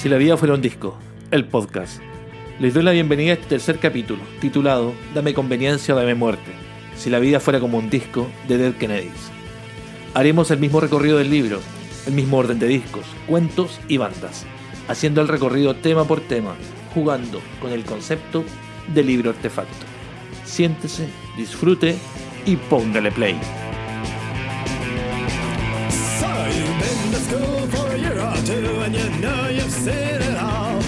Si la vida fuera un disco, el podcast. Les doy la bienvenida a este tercer capítulo, titulado Dame conveniencia o dame muerte. Si la vida fuera como un disco de Dead Kennedys. Haremos el mismo recorrido del libro, el mismo orden de discos, cuentos y bandas, haciendo el recorrido tema por tema, jugando con el concepto de libro artefacto. Siéntese, disfrute y póngale play. Two and you know you've seen it all.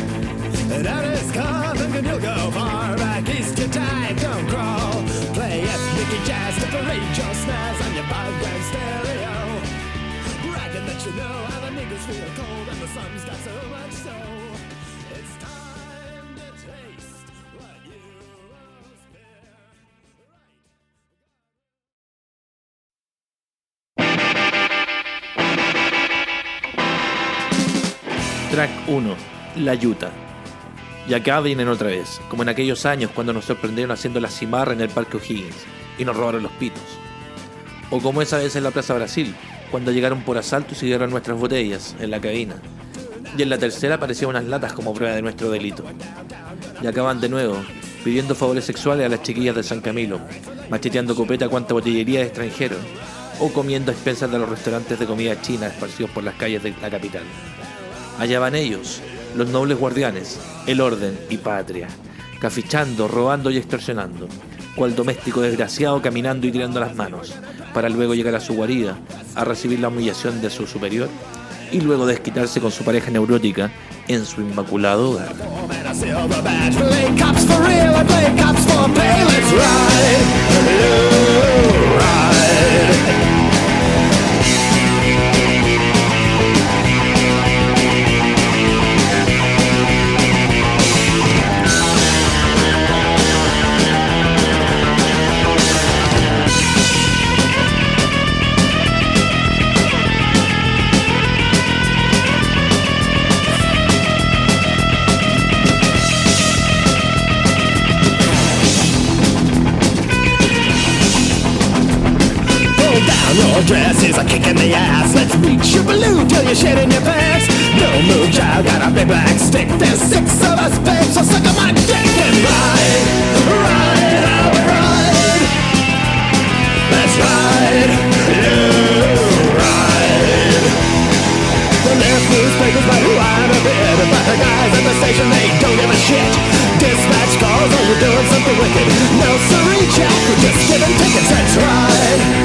And that is coming and you'll go far back east your time don't crawl. Play ethnic jazz to parade your snares on your five-gram stereo. Bragging that you know how the niggas feel cold 1. La Yuta. Y acá vienen otra vez, como en aquellos años cuando nos sorprendieron haciendo la cimarra en el Parque O'Higgins y nos robaron los pitos. O como esa vez en la Plaza Brasil, cuando llegaron por asalto y siguieron nuestras botellas en la cabina. Y en la tercera aparecían unas latas como prueba de nuestro delito. Y acaban de nuevo, pidiendo favores sexuales a las chiquillas de San Camilo, macheteando copeta a cuanta botillería de extranjeros, o comiendo expensas de los restaurantes de comida china esparcidos por las calles de la capital. Allá van ellos, los nobles guardianes, el orden y patria, cafichando, robando y extorsionando, cual doméstico desgraciado caminando y tirando las manos, para luego llegar a su guarida, a recibir la humillación de su superior y luego desquitarse con su pareja neurótica en su inmaculado hogar. Balloon shit in your pants. No move, child, got a big black stick. There's six of us, babe, so suck on my dick and ride, ride, how we ride. Let's ride, you ride. The left newspapers might line a bit, but the guys at the station they don't give a shit. Dispatch calls, oh you're doing something wicked. No siree, Jack, we're just giving tickets. Let's ride,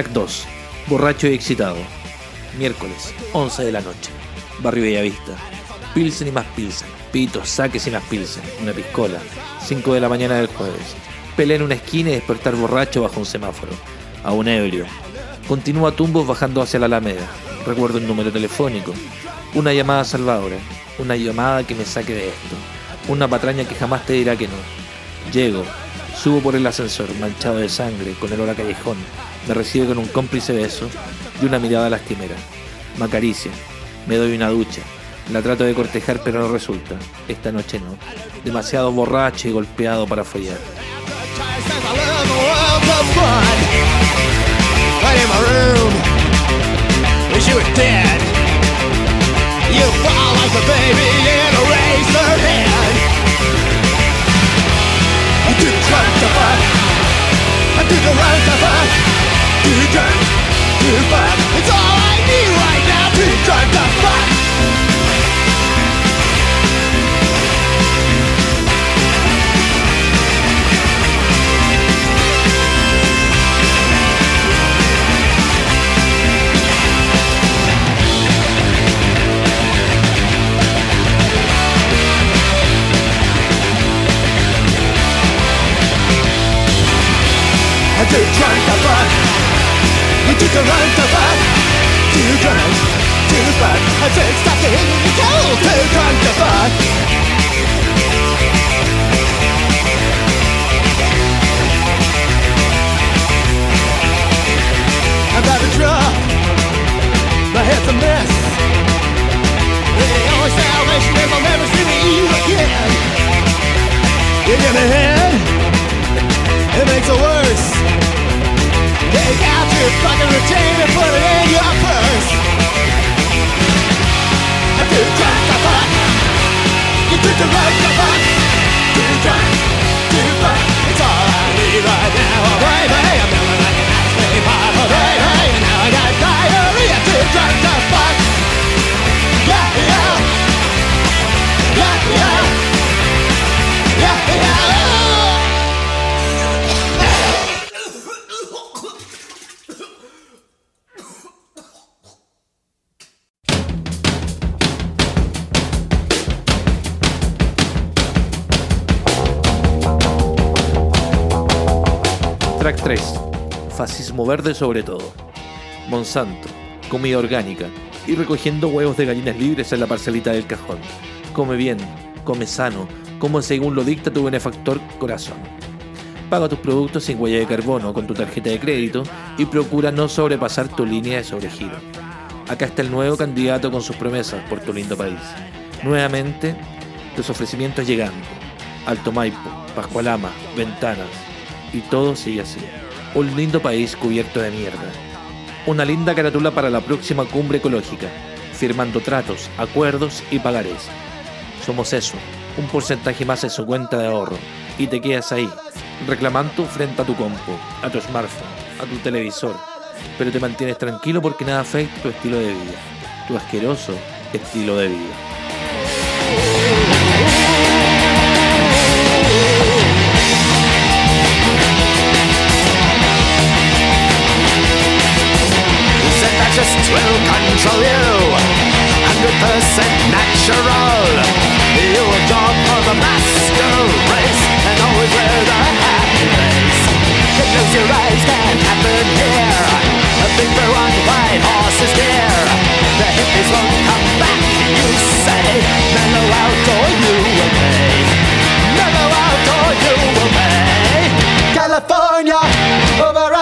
Track 2. Borracho y excitado. Miércoles, 11 de la noche. Barrio Bellavista. Pilsen y más Pilsen. Pitos, saques y más Pilsen. Una piscola. 5 de la mañana del jueves. Pelea en una esquina y despertar borracho bajo un semáforo. A un ebrio. Continúa tumbos bajando hacia la Alameda. Recuerdo un número telefónico. Una llamada salvadora. Una llamada que me saque de esto. Una patraña que jamás te dirá que no. Llego. Subo por el ascensor, manchado de sangre, con el olor a callejón. Me recibe con un cómplice beso y una mirada lastimera. Me acaricia. Me doy una ducha. La trato de cortejar, pero no resulta. Esta noche no. Demasiado borracho y golpeado para follar. I the. Right To drive, to fuck, it's all I need right now. To drive the fuck do drunk to fuck. You the run to fuck. Too drunk too fat. I'm too stuck in the cold, too drunk to fuck. I'm about to drop. My head's a mess. The only salvation is I'll never see you again. You give me head, it makes it worse. Take out your fucking and put it in your purse. Drunk. You. Too drunk. It's all I need right now, baby. 3. Fascismo verde sobre todo. Monsanto. Comida orgánica. Y recogiendo huevos de gallinas libres en la parcelita del cajón. Come bien, come sano, como según lo dicta tu benefactor corazón. Paga tus productos sin huella de carbono con tu tarjeta de crédito y procura no sobrepasar tu línea de sobregiro. Acá está el nuevo candidato con sus promesas por tu lindo país. Nuevamente, tus ofrecimientos llegando. Alto Maipo, Pascualama, Ventanas. Y todo sigue así. Un lindo país cubierto de mierda. Una linda carátula para la próxima cumbre ecológica, firmando tratos, acuerdos y pagarés. Somos eso, un porcentaje más en su cuenta de ahorro. Y te quedas ahí, reclamando frente a tu compu, a tu smartphone, a tu televisor. Pero te mantienes tranquilo porque nada afecta tu estilo de vida. Tu asqueroso estilo de vida. Will control you. Hundred percent natural. You a dog for the master race and always wear the happy face. You close your eyes, can't happen here. A big blue and white horses dear. The hippies won't come back. You say, mellow out or you will pay. Mellow out or you will pay. California over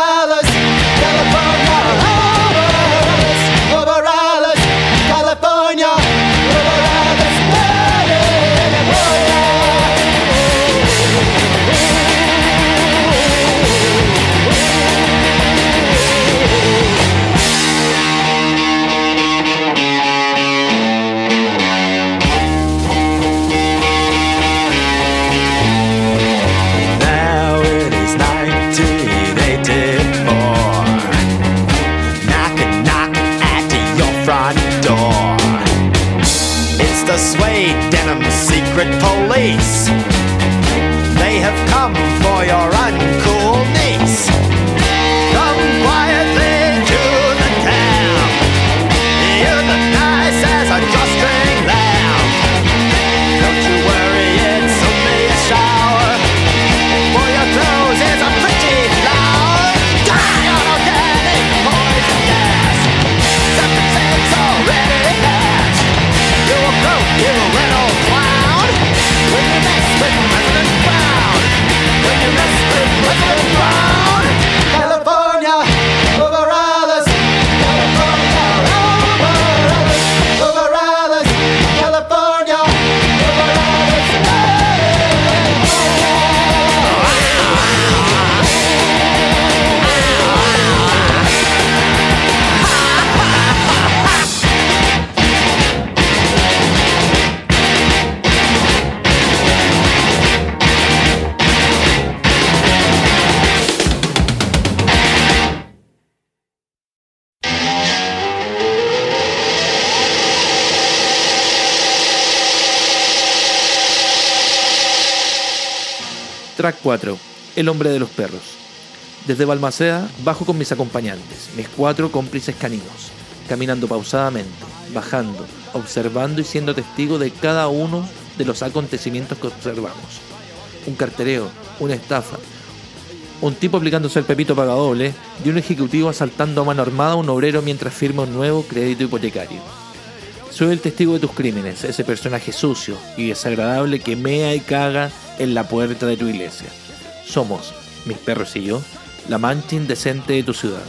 4. El hombre de los perros. Desde Balmaceda bajo con mis acompañantes, mis cuatro cómplices caninos, caminando pausadamente, bajando, observando y siendo testigo de cada uno de los acontecimientos que observamos. Un cartereo, una estafa, un tipo aplicándose el pepito pagadoble y un ejecutivo asaltando a mano armada a un obrero mientras firma un nuevo crédito hipotecario. Soy el testigo de tus crímenes, ese personaje sucio y desagradable que mea y caga en la puerta de tu iglesia. Somos, mis perros y yo, la mancha indecente de tu ciudad.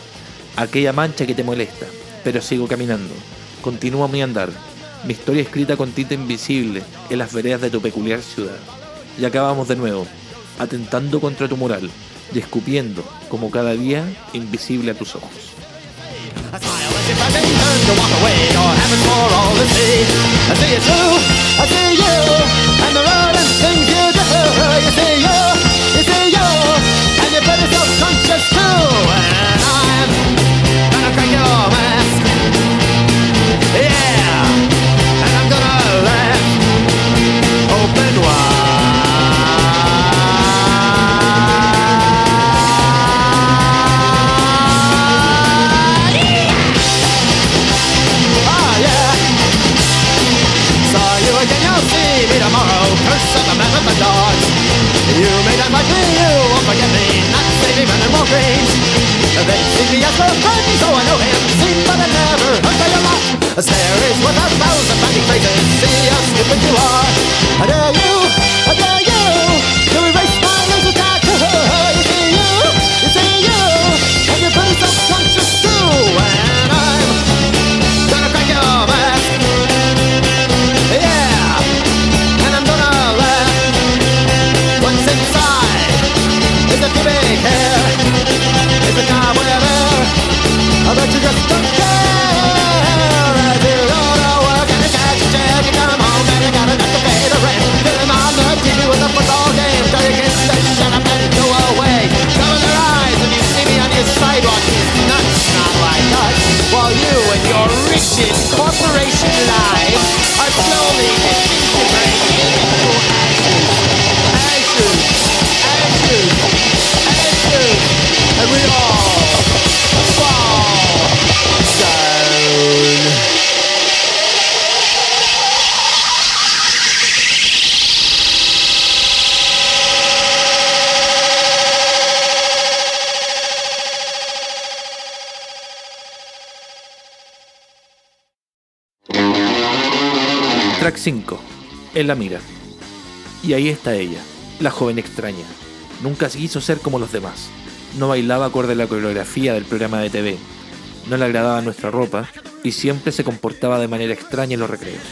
Aquella mancha que te molesta, pero sigo caminando. Continúa mi andar. Mi historia escrita con tinta invisible en las veredas de tu peculiar ciudad. Y acabamos de nuevo, atentando contra tu moral y escupiendo, como cada día, invisible a tus ojos. 感谢，They see me as their friend, so I know him. Seen but I never heard by a lot. Stare is a thousand funny faces. See how stupid you are. I dare you, la mira. Y ahí está ella, la joven extraña. Nunca quiso ser como los demás. No bailaba acorde a la coreografía del programa de TV. No le agradaba nuestra ropa y siempre se comportaba de manera extraña en los recreos.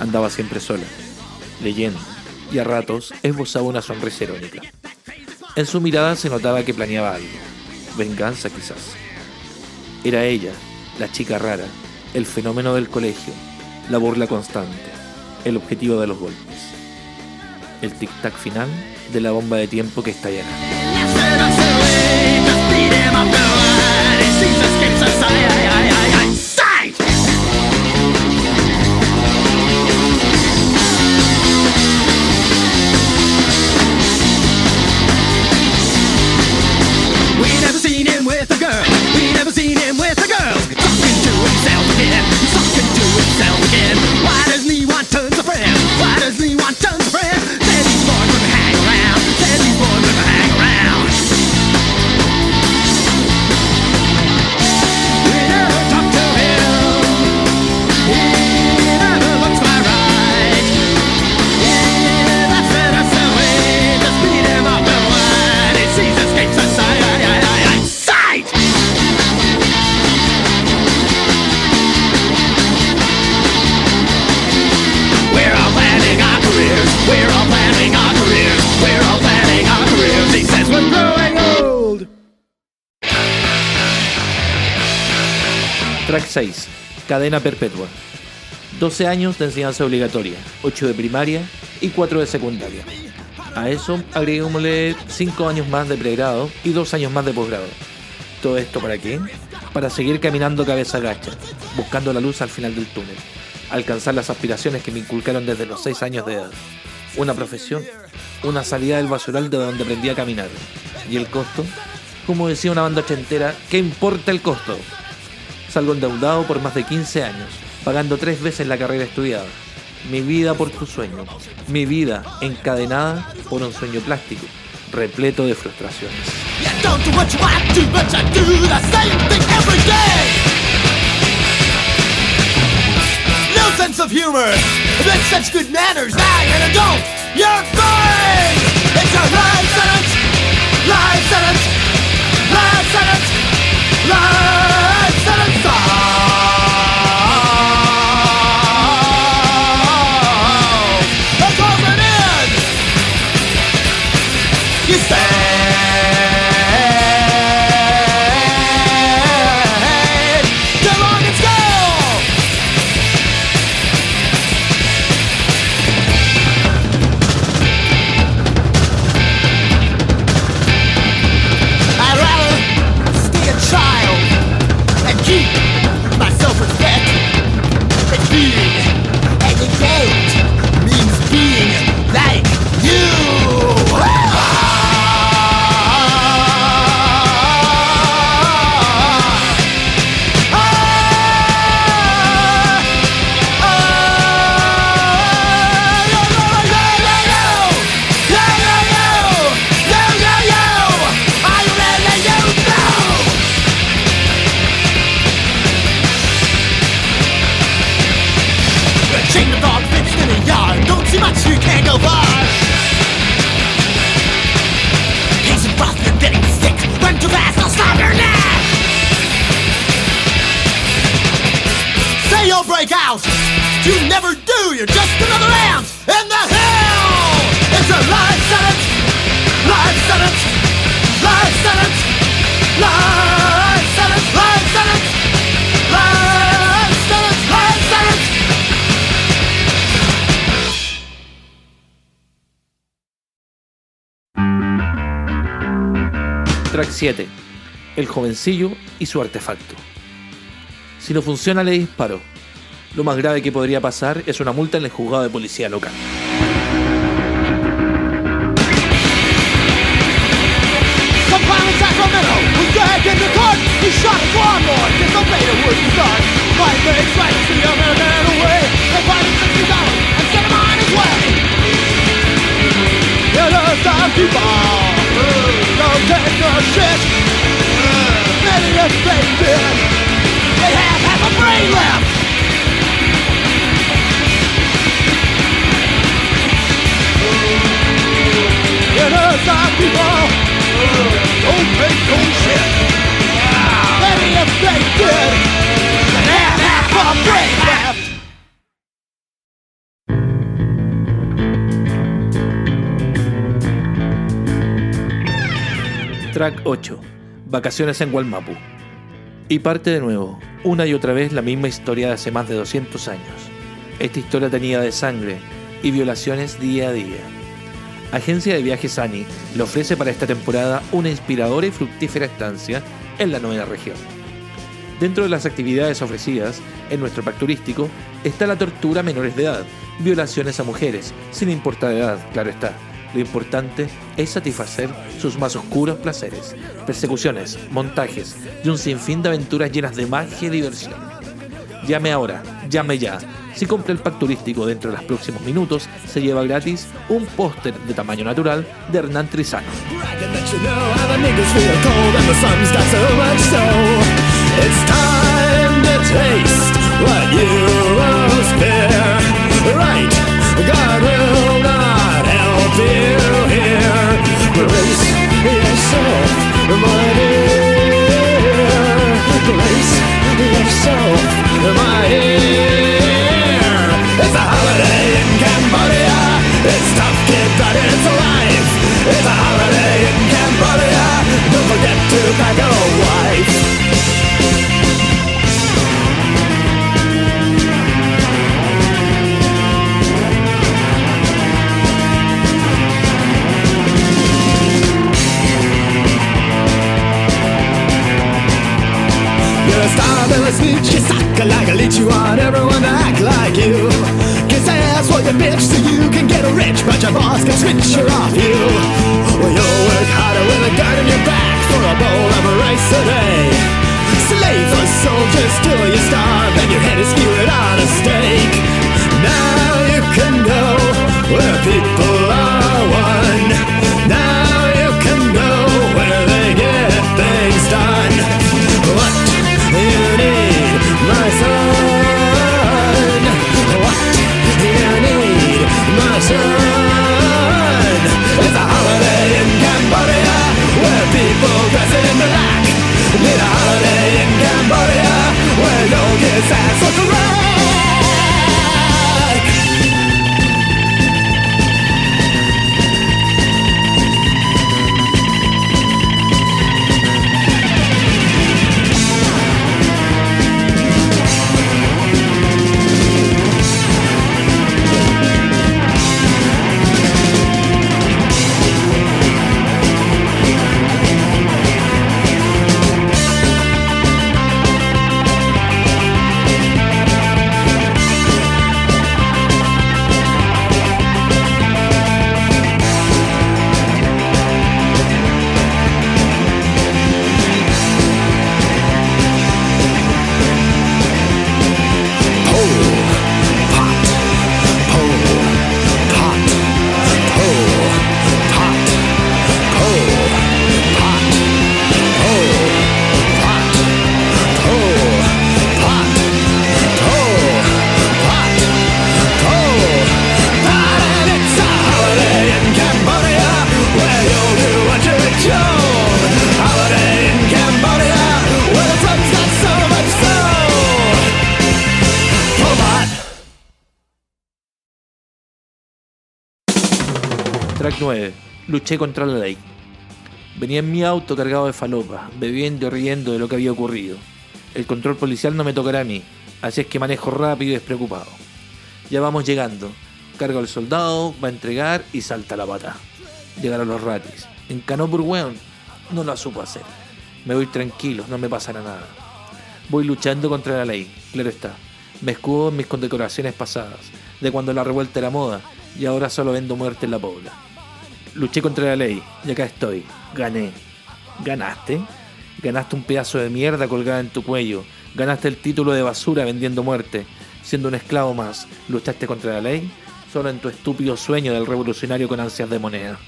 Andaba siempre sola, leyendo, y a ratos esbozaba una sonrisa irónica. En su mirada se notaba que planeaba algo. Venganza quizás. Era ella, la chica rara, el fenómeno del colegio, la burla constante, el objetivo de los golpes. El tic-tac final de la bomba de tiempo que estallará. Cadena perpetua. 12 años de enseñanza obligatoria, 8 de primaria y 4 de secundaria. A eso agreguémosle 5 años más de pregrado y 2 años más de posgrado. ¿Todo esto para qué? Para seguir caminando cabeza gacha, buscando la luz al final del túnel, alcanzar las aspiraciones que me inculcaron desde los 6 años de edad. Una profesión, una salida del basural de donde aprendí a caminar. ¿Y el costo? Como decía una banda ochentera, ¿qué importa el costo? Salgo endeudado por más de 15 años, pagando tres veces la carrera estudiada. Mi vida por tu sueño, mi vida encadenada por un sueño plástico, repleto de frustraciones. But sense of humor. That's such good manners. You're an adult. You're fine. It's a life sentence. Life sentence. Life sentence. Life side 7. El jovencillo y su artefacto. Si no funciona, le disparo. Lo más grave que podría pasar es una multa en el juzgado de policía local. trick Many they did. They have half a brain left. Innocent people Don't no shit. They have half a brain Track 8. Vacaciones en Gualmapu. Y parte de nuevo, una y otra vez la misma historia de hace más de 200 años. Esta historia tenía de sangre y violaciones día a día. Agencia de Viajes ANI le ofrece para esta temporada una inspiradora y fructífera estancia en la novena región. Dentro de las actividades ofrecidas en nuestro pack turístico está la tortura a menores de edad, violaciones a mujeres, sin importar edad, claro está. Lo importante es satisfacer sus más oscuros placeres, persecuciones, montajes y un sinfín de aventuras llenas de magia y diversión. Llame ahora, llame ya. Si compra el pack turístico dentro de los próximos minutos, se lleva gratis un póster de tamaño natural de Hernán Trizano. God will not here. Brace yourself, my dear. Brace yourself, my dear. It's a holiday in Cambodia. It's tough, kid, but it's life. It's a holiday in Cambodia. Don't forget to pack a wife. A Snitch. You like a leech. You want everyone to act like you. Kiss ass for your bitch so you can get rich, but your boss can switch her off you. Well, you'll work harder 2009. Luché contra la ley. Venía en mi auto cargado de falopa, bebiendo y riendo de lo que había ocurrido. El control policial no me tocará a mí, así es que manejo rápido y despreocupado. Ya vamos llegando. Carga al soldado, va a entregar y salta la pata. Llegaron los ratis. Encanó por. No la supo hacer. Me voy tranquilo, no me pasará nada. Voy luchando contra la ley, claro está. Me escudo en mis condecoraciones pasadas, de cuando la revuelta era moda, y ahora solo vendo muerte en la pobla. Luché contra la ley, y acá estoy. Gané. ¿Ganaste? Ganaste un pedazo de mierda colgada en tu cuello. Ganaste el título de basura vendiendo muerte. Siendo un esclavo más, luchaste contra la ley solo en tu estúpido sueño del revolucionario con ansias de moneda.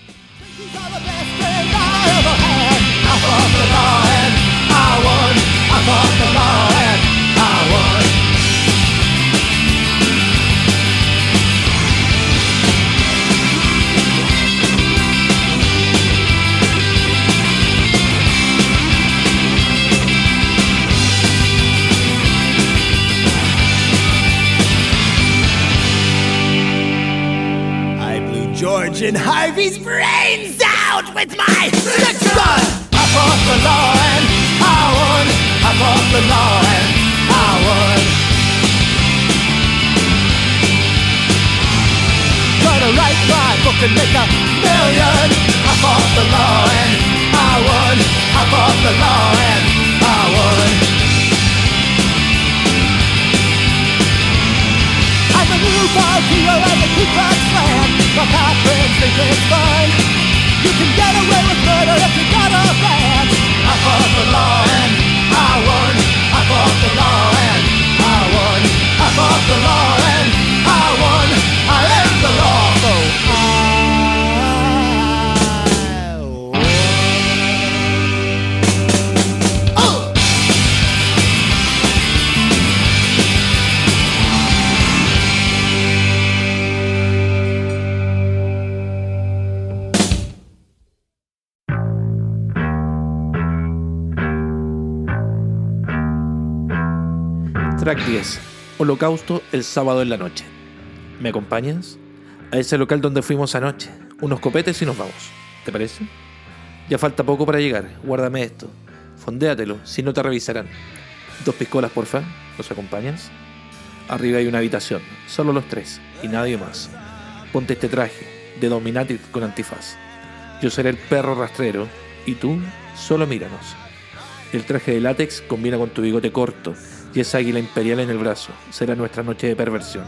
George and Harvey's brains out with my six gun. I fought the law and I won. I fought the law and I won. Gonna write my book and make a million. I fought the law and I won. I fought the law a newfound hero and the Ku Klux Klan. My pop friends think it's fun. You can get away with murder if you got a plan. I fought the law and I won. I fought the law and I won. I fought the law 10. Holocausto el sábado en la noche. ¿Me acompañas? A ese local donde fuimos anoche. Unos copetes y nos vamos. ¿Te parece? Ya falta poco para llegar. Guárdame esto. Fondéatelo, si no te revisarán. Dos piscolas, porfa. ¿Nos acompañas? Arriba hay una habitación. Solo los tres. Y nadie más. Ponte este traje. De Dominatic con antifaz. Yo seré el perro rastrero. Y tú, solo míranos. El traje de látex combina con tu bigote corto y águila imperial en el brazo. Será nuestra noche de perversión.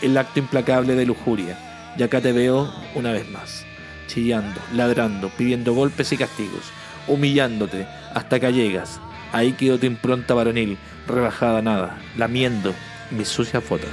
El acto implacable de lujuria. Y acá te veo una vez más. Chillando, ladrando, pidiendo golpes y castigos, humillándote hasta que llegas. Ahí quedó tu impronta varonil, rebajada nada, lamiendo mis sucias fotos.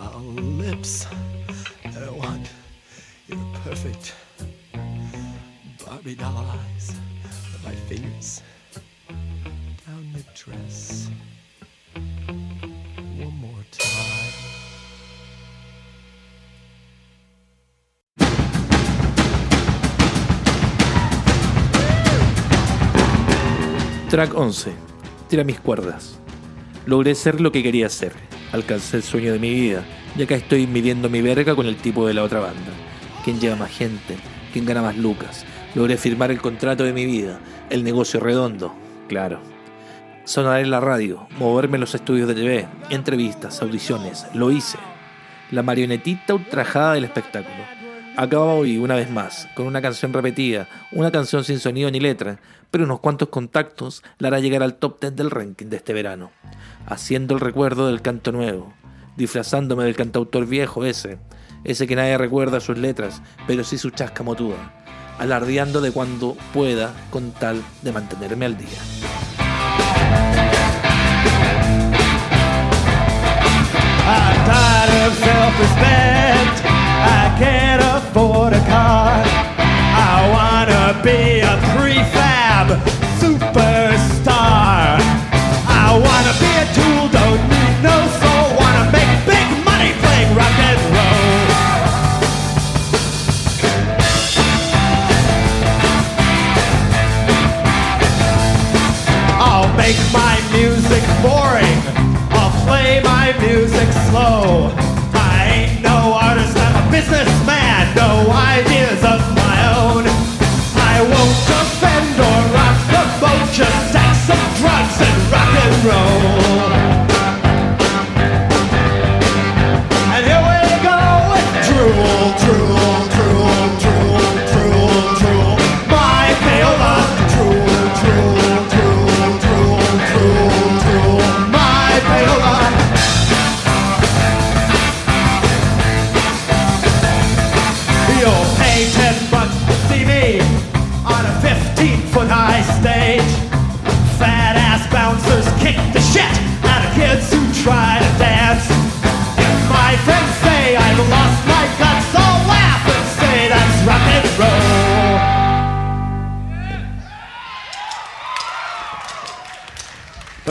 our lips. Erwan, you're perfect. Barbie doll eyes, my fingers down your dress. One more time. Track 11. Tira mis cuerdas. Logré ser lo que quería ser Alcancé el sueño de mi vida. Y acá estoy midiendo mi verga con el tipo de la otra banda. ¿Quién lleva más gente? ¿Quién gana más lucas? Logré firmar el contrato de mi vida. El negocio redondo. Claro. Sonar en la radio. Moverme en los estudios de TV. Entrevistas, audiciones. Lo hice. La marionetita ultrajada del espectáculo. Acaba hoy, una vez más, con una canción repetida, una canción sin sonido ni letra, pero unos cuantos contactos la hará llegar al top 10 del ranking de este verano, haciendo el recuerdo del canto nuevo, disfrazándome del cantautor viejo ese, ese que nadie recuerda sus letras, pero sí su chasca motuda, alardeando de cuando pueda con tal de mantenerme al día. A car. I wanna be a prefab superstar. I wanna be a tool, don't need no soul. Wanna make big money playing rock and roll. I'll make my music boring. I'll play my music slow. I ain't no artist, I'm a businessman. road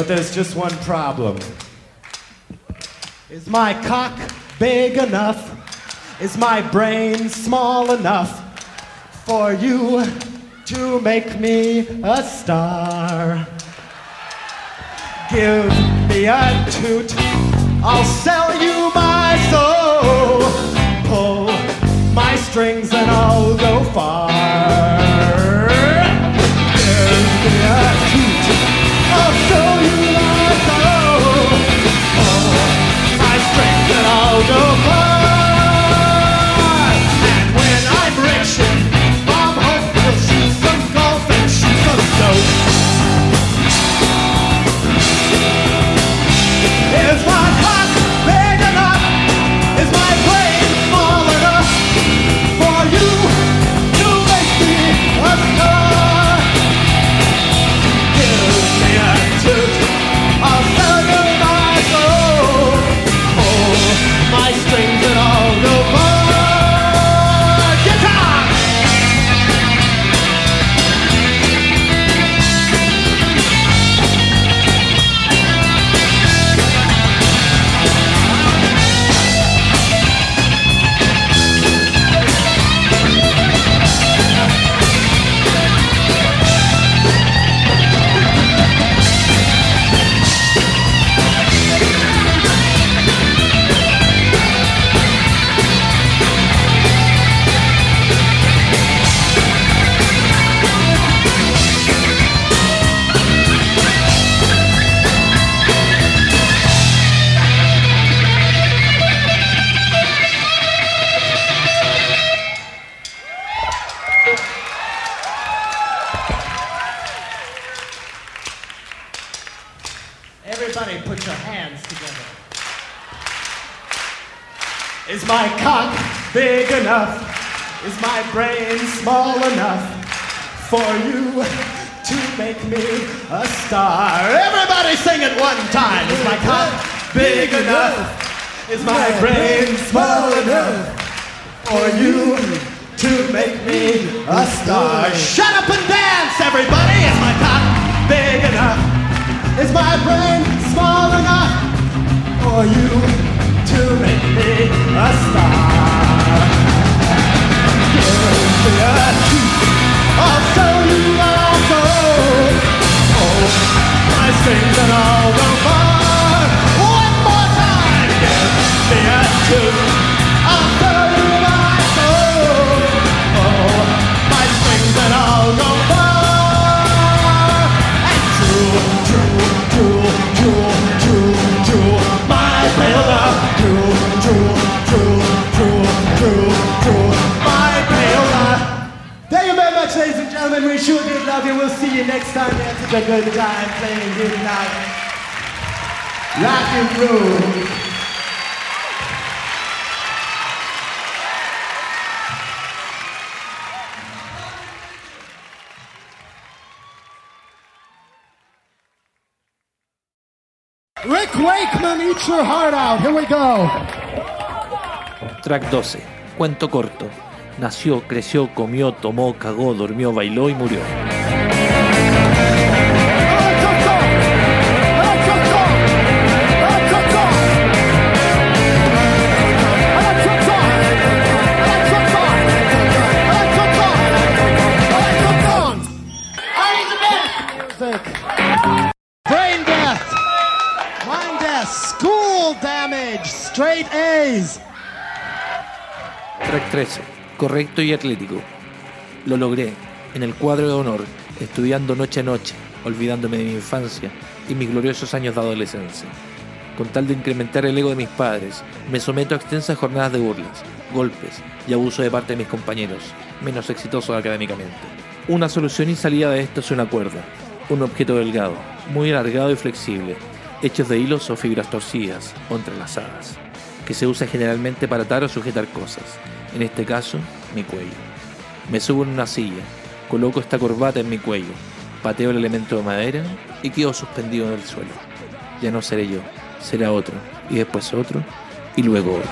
there's just one problem. Is my cock big enough? Is my brain small enough for you to make me a star? Give me a toot, I'll sell you my soul. Pull my strings and I'll go far. Give me a toot, show you life. Oh, oh, my strength. Make me a star? Everybody sing it one time. Is my cock big enough? Is my brain small enough for you to make me a star. Shut up and dance, everybody! Is my cock big enough? Is my brain small enough for you to make me a star? Give me a treat, I'll show you Two. Gentlemen. We sure did love you. We'll see you next time. We had such a good time playing here tonight. Rock and roll. Rick Wakeman, eat your heart out. Here we go. Track 12. Cuento corto. Nació, creció, comió, tomó, cagó, durmió, bailó y murió. Brain death, mind death, school damage, straight A's. Track 13. Correcto y atlético. Lo logré. En el cuadro de honor, estudiando noche a noche, olvidándome de mi infancia y mis gloriosos años de adolescencia. Con tal de incrementar el ego de mis padres, me someto a extensas jornadas de burlas, golpes y abuso de parte de mis compañeros, menos exitosos académicamente. Una solución y salida de esto es una cuerda, un objeto delgado, muy alargado y flexible, hechos de hilos o fibras torcidas o entrelazadas, que se usa generalmente para atar o sujetar cosas, en este caso, mi cuello. Me subo en una silla, coloco esta corbata en mi cuello, pateo el elemento de madera y quedo suspendido en el suelo. Ya no seré yo, será otro, y después otro, y luego otro.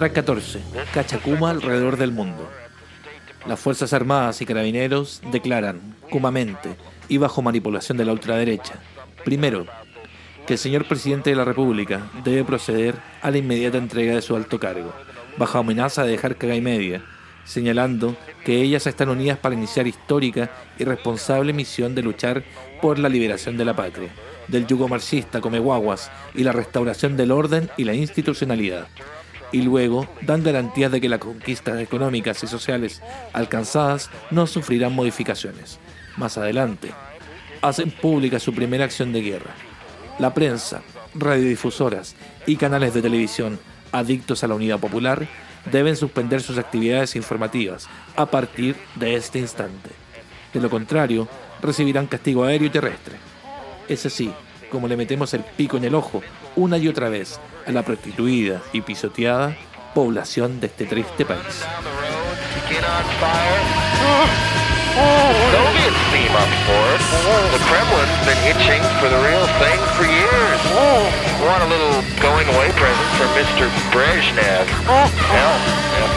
Greetings. Track 14. Cachacuma alrededor del mundo. Las Fuerzas Armadas y Carabineros declaran, cumamente y bajo manipulación de la ultraderecha, primero, que el señor presidente de la República debe proceder a la inmediata entrega de su alto cargo, bajo amenaza de dejar caga y media, señalando que ellas están unidas para iniciar histórica y responsable misión de luchar por la liberación de la patria, del yugo marxista come y la restauración del orden y la institucionalidad. Y luego dan garantías de que las conquistas económicas y sociales alcanzadas no sufrirán modificaciones. Más adelante, hacen pública su primera acción de guerra. La prensa, radiodifusoras y canales de televisión adictos a la unidad popular deben suspender sus actividades informativas a partir de este instante. De lo contrario, recibirán castigo aéreo y terrestre. Es así como le metemos el pico en el ojo una y otra vez a la prostituida y pisoteada población de este triste país.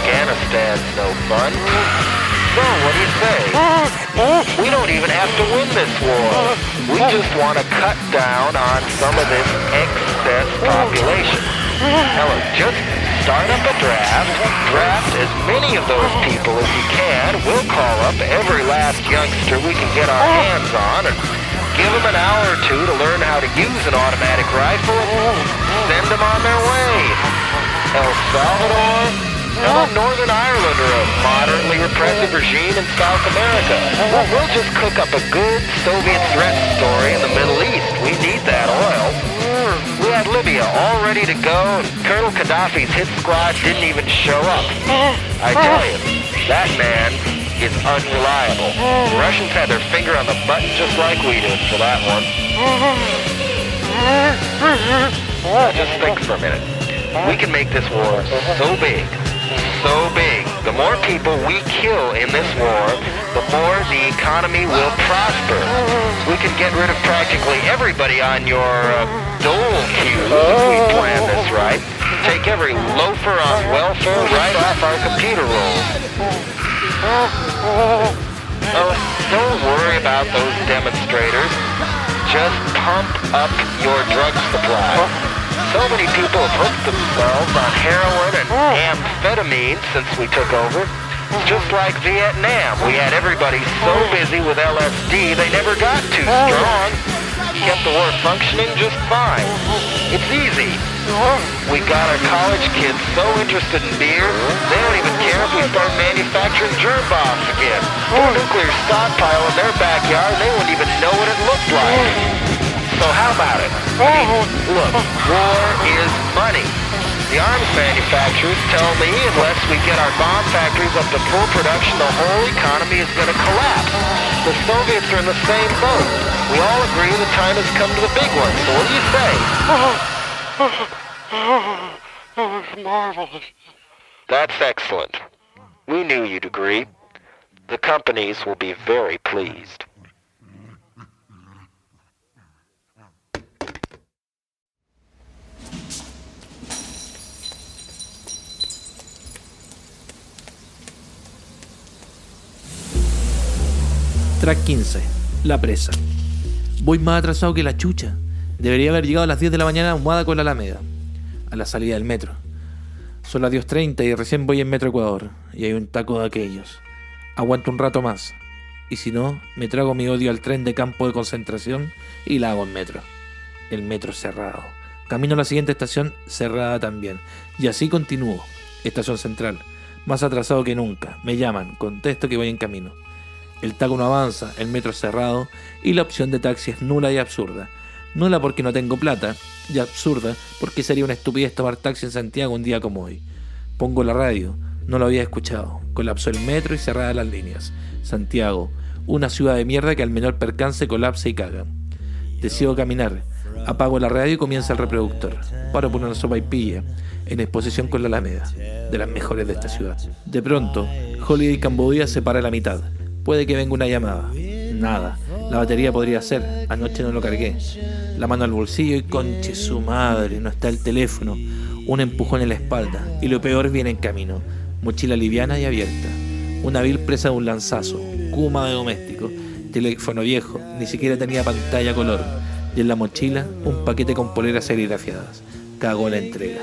Afghanistan's no fun. So, what do you say? We don't even have to win this war. We just want to cut down on some of this excess population. Hell, just start up a draft, draft as many of those people as you can. We'll call up every last youngster we can get our hands on and give them an hour or two to learn how to use an automatic rifle. Send them on their way. El Salvador, hell, Northern Ireland or a moderately repressive regime in South America. Well, We'll just cook up a good Soviet threat story in the Middle East. We need that oil. Hmm, we had Libya all ready to go, and Colonel Gaddafi's hit squad didn't even show up. I tell you, that man is unreliable. The Russians had their finger on the button just like we did for that one. Now just think for a minute. We can make this war so big, so big. The more people we kill in this war, the more the economy will prosper. We can get rid of practically everybody on your uh, dole queue if we plan this right. Take every loafer on welfare right off our computer rolls. Oh, don't worry about those demonstrators. Just pump up your drug supply. So many people have hooked themselves on heroin and oh. amphetamine since we took over. Just like Vietnam, we had everybody so oh. busy with LSD they never got too oh. strong. Kept the war functioning just fine. It's easy. We got our college kids so interested in beer, they don't even care if we start manufacturing germ bombs again. Put a nuclear stockpile in their backyard, they wouldn't even know what it looked like. So how about it? Oh. Look, war is money. The arms manufacturers tell me unless we get our bomb factories up to full production, the whole economy is going to collapse. The Soviets are in the same boat. We all agree the time has come to the big one. So what do you say? That's excellent. We knew you'd agree. The companies will be very pleased. Track 15. La presa. Voy más atrasado que la chucha. Debería haber llegado a las 10 de la mañana a Humada con la Alameda. A la salida del metro. Son las 10.30 y recién voy en Metro Ecuador. Y hay un taco de aquellos. Aguanto un rato más. Y si no, me trago mi odio al tren de campo de concentración y la hago en metro. El metro cerrado. Camino a la siguiente estación cerrada también. Y así continúo. Estación central. Más atrasado que nunca. Me llaman. Contesto que voy en camino. El taco no avanza, el metro cerrado y la opción de taxi es nula y absurda. Nula porque no tengo plata y absurda porque sería una estupidez tomar taxi en Santiago un día como hoy. Pongo la radio, no lo había escuchado. Colapsó el metro y cerradas las líneas. Santiago, una ciudad de mierda que al menor percance colapsa y caga. Decido caminar. Apago la radio y comienza el reproductor. Paro por una sopa y pilla, en exposición con la Alameda, de las mejores de esta ciudad. De pronto, Holiday Cambodia se para a la mitad. Puede que venga una llamada. Nada. La batería podría ser. Anoche no lo cargué. La mano al bolsillo y conche su madre. No está el teléfono. Un empujón en la espalda. Y lo peor viene en camino. Mochila liviana y abierta. Una vil presa de un lanzazo. Kuma de doméstico. Teléfono viejo. Ni siquiera tenía pantalla color. Y en la mochila un paquete con poleras serigrafiadas. Cagó la entrega.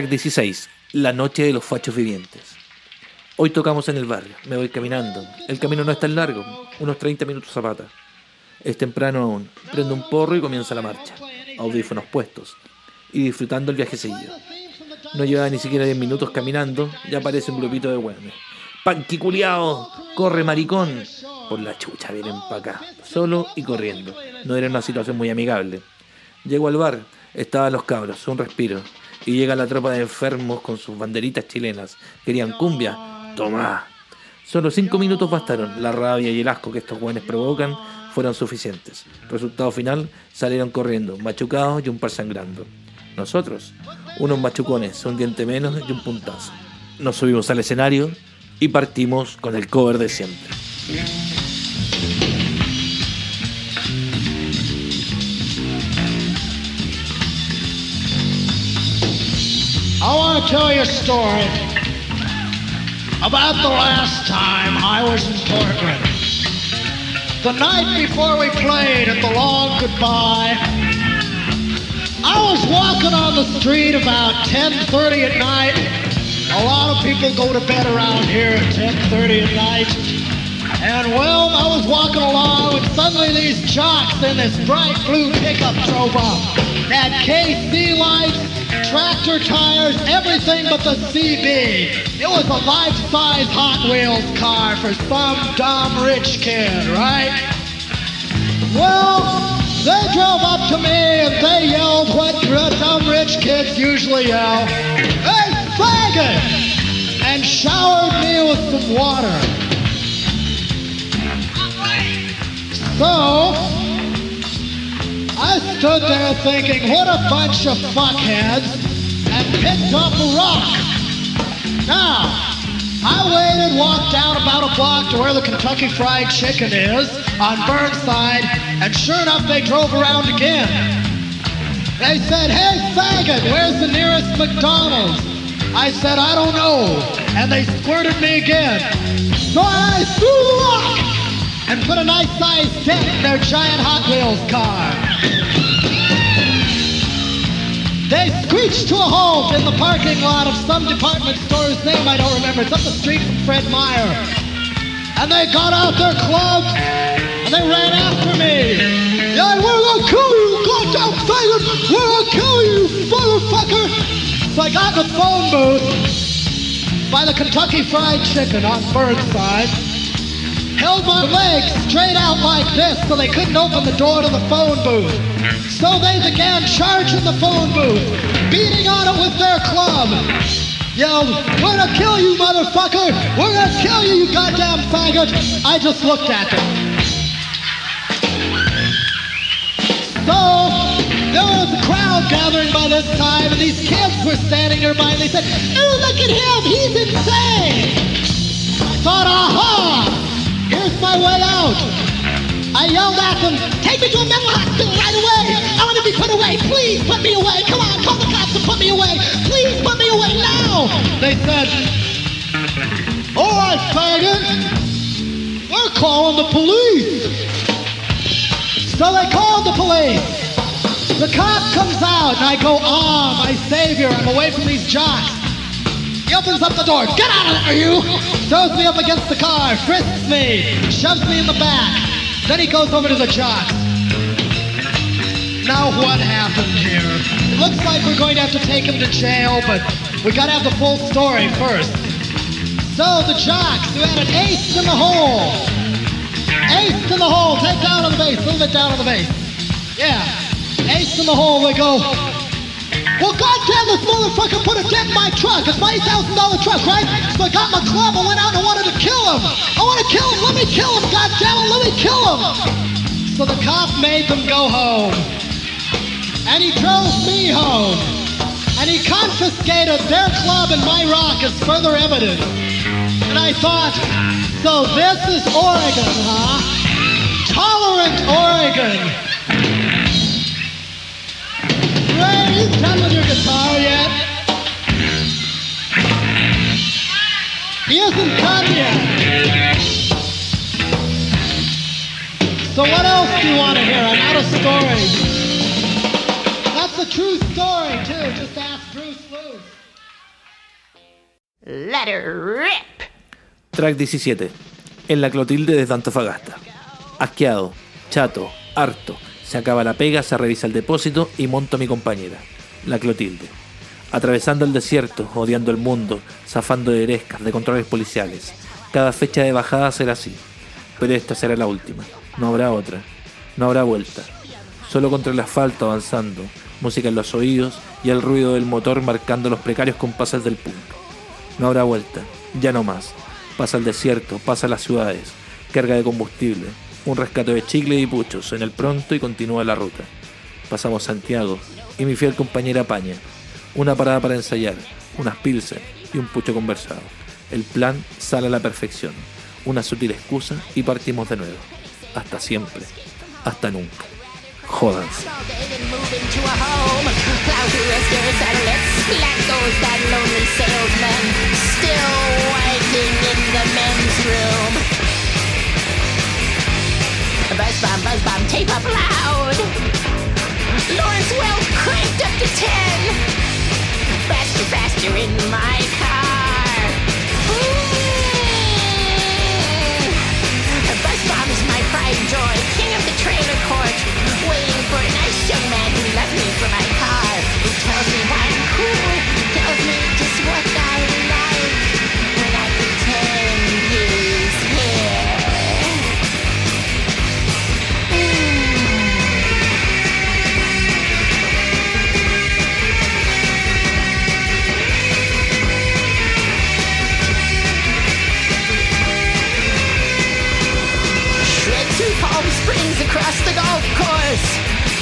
Track 16. La noche de los fachos vivientes. Hoy tocamos en el barrio. Me voy caminando. El camino no es tan largo. Unos 30 minutos a pata. Es temprano aún. Prendo un porro y comienza la marcha. Audífonos puestos. Y disfrutando el viajecillo. No llevaba ni siquiera 10 minutos caminando. Ya aparece un grupito de hueones. ¡Panqui culiao! ¡Corre, maricón! Por la chucha vienen para acá. Solo y corriendo. No era una situación muy amigable. Llego al bar, estaban los cabros, un respiro. Y llega la tropa de enfermos con sus banderitas chilenas. Querían cumbia. Tomá. Solo cinco minutos bastaron. La rabia y el asco que estos jóvenes provocan fueron suficientes. Resultado final, salieron corriendo, machucados y un par sangrando. Nosotros, unos machucones, un diente menos y un puntazo. Nos subimos al escenario y partimos con el cover de siempre. Want to tell you a story about the last time I was in Portland. The night before we played at the Long Goodbye, I was walking on the street about 10:30 at night. A lot of people go to bed around here at 10:30 at night. And well, I was walking along and suddenly these jocks in this bright blue pickup drove up. Had KC lights, tractor tires, everything but the CB. It was a life-size Hot Wheels car for some dumb rich kid, right? Well, they drove up to me and they yelled what dumb rich kids usually yell. Hey, faggot! And showered me with some water. So, I stood there thinking, what a bunch of fuckheads, and picked up a rock. Now, I waited, walked down about a block to where the Kentucky Fried Chicken is on Burnside, and sure enough, they drove around again. They said, hey, faggot, where's the nearest McDonald's? I said, I don't know. And they squirted me again. So I threw the rock and put a nice sized dent in their giant Hot Wheels car. They screeched to a halt in the parking lot of some department store's name I don't remember. It's up the street from Fred Meyer. And they got out their clubs and they ran after me. Yeah, we're gonna kill you, goddamn faggot! We're gonna kill you, motherfucker! So I got in the phone booth by the Kentucky Fried Chicken on Burnside held my legs straight out like this so they couldn't open the door to the phone booth. So they began charging the phone booth, beating on it with their club. Yelled, we're gonna kill you, motherfucker! We're gonna kill you, you goddamn faggot! I just looked at them. So, there was a crowd gathering by this time, and these kids were standing nearby, and they said, Oh, look at him! He's insane! I thought, aha! My way out. I yelled at them, take me to a mental hospital right away. I want to be put away. Please put me away. Come on, call the cops and put me away. Please put me away now. They said, all right, faggot. We're calling the police. So they called the police. The cop comes out and I go, ah, my savior, I'm away from these jocks. Opens up the door. Get out of there, you! Throws me up against the car, frisks me, shoves me in the back. Then he goes over to the jocks. Now what happened here? It looks like we're going to have to take him to jail, but we gotta have the full story first. So the jocks who had an ace in the hole. Ace in the hole. Take down on the base. A little bit down on the base. Yeah. Ace in the hole. They go. Well, goddamn, this motherfucker put a dent in my truck. It's my $8,000 truck, right? So I got my club I went out and I wanted to kill him. I want to kill him. Let me kill him. Goddamn it. Let me kill him. So the cop made them go home. And he drove me home. And he confiscated their club and my rock as further evidence. And I thought, so this is Oregon, huh? Tolerant Oregon. Track 17. En la Clotilde desde Antofagasta. Asqueado, chato, harto. Se acaba la pega, se revisa el depósito y monto a mi compañera, la Clotilde. Atravesando el desierto, odiando el mundo, zafando de erescas, de controles policiales. Cada fecha de bajada será así. Pero esta será la última. No habrá otra. No habrá vuelta. Solo contra el asfalto avanzando. Música en los oídos y el ruido del motor marcando los precarios compases del punto. No habrá vuelta. Ya no más. Pasa el desierto, pasa las ciudades. Carga de combustible. Un rescate de chicle y puchos en el pronto y continúa la ruta. Pasamos Santiago y mi fiel compañera Paña. Una parada para ensayar, unas pilsen y un pucho conversado. El plan sale a la perfección. Una sutil excusa y partimos de nuevo. Hasta siempre. Hasta nunca. Jódanse. Buzz bomb, buzz bomb, tape up loud. Lawrence Welk cranked up to 10. Faster, faster in my car. Ooh. Buzz bomb is my pride and joy, king of the trailer court, waiting for a Springs across the golf course.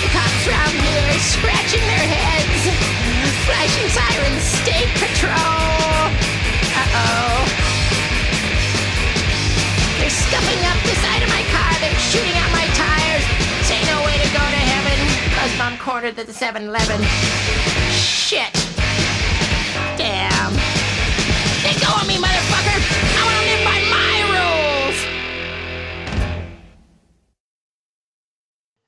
Cops round here scratching their heads. Flashing sirens, state patrol. Uh-oh. They're scuffing up the side of my car. They're shooting out my tires. This ain't no way to go to heaven. Buzz bomb cornered at the 7-Eleven. Shit. Damn. They go on me, motherfucker.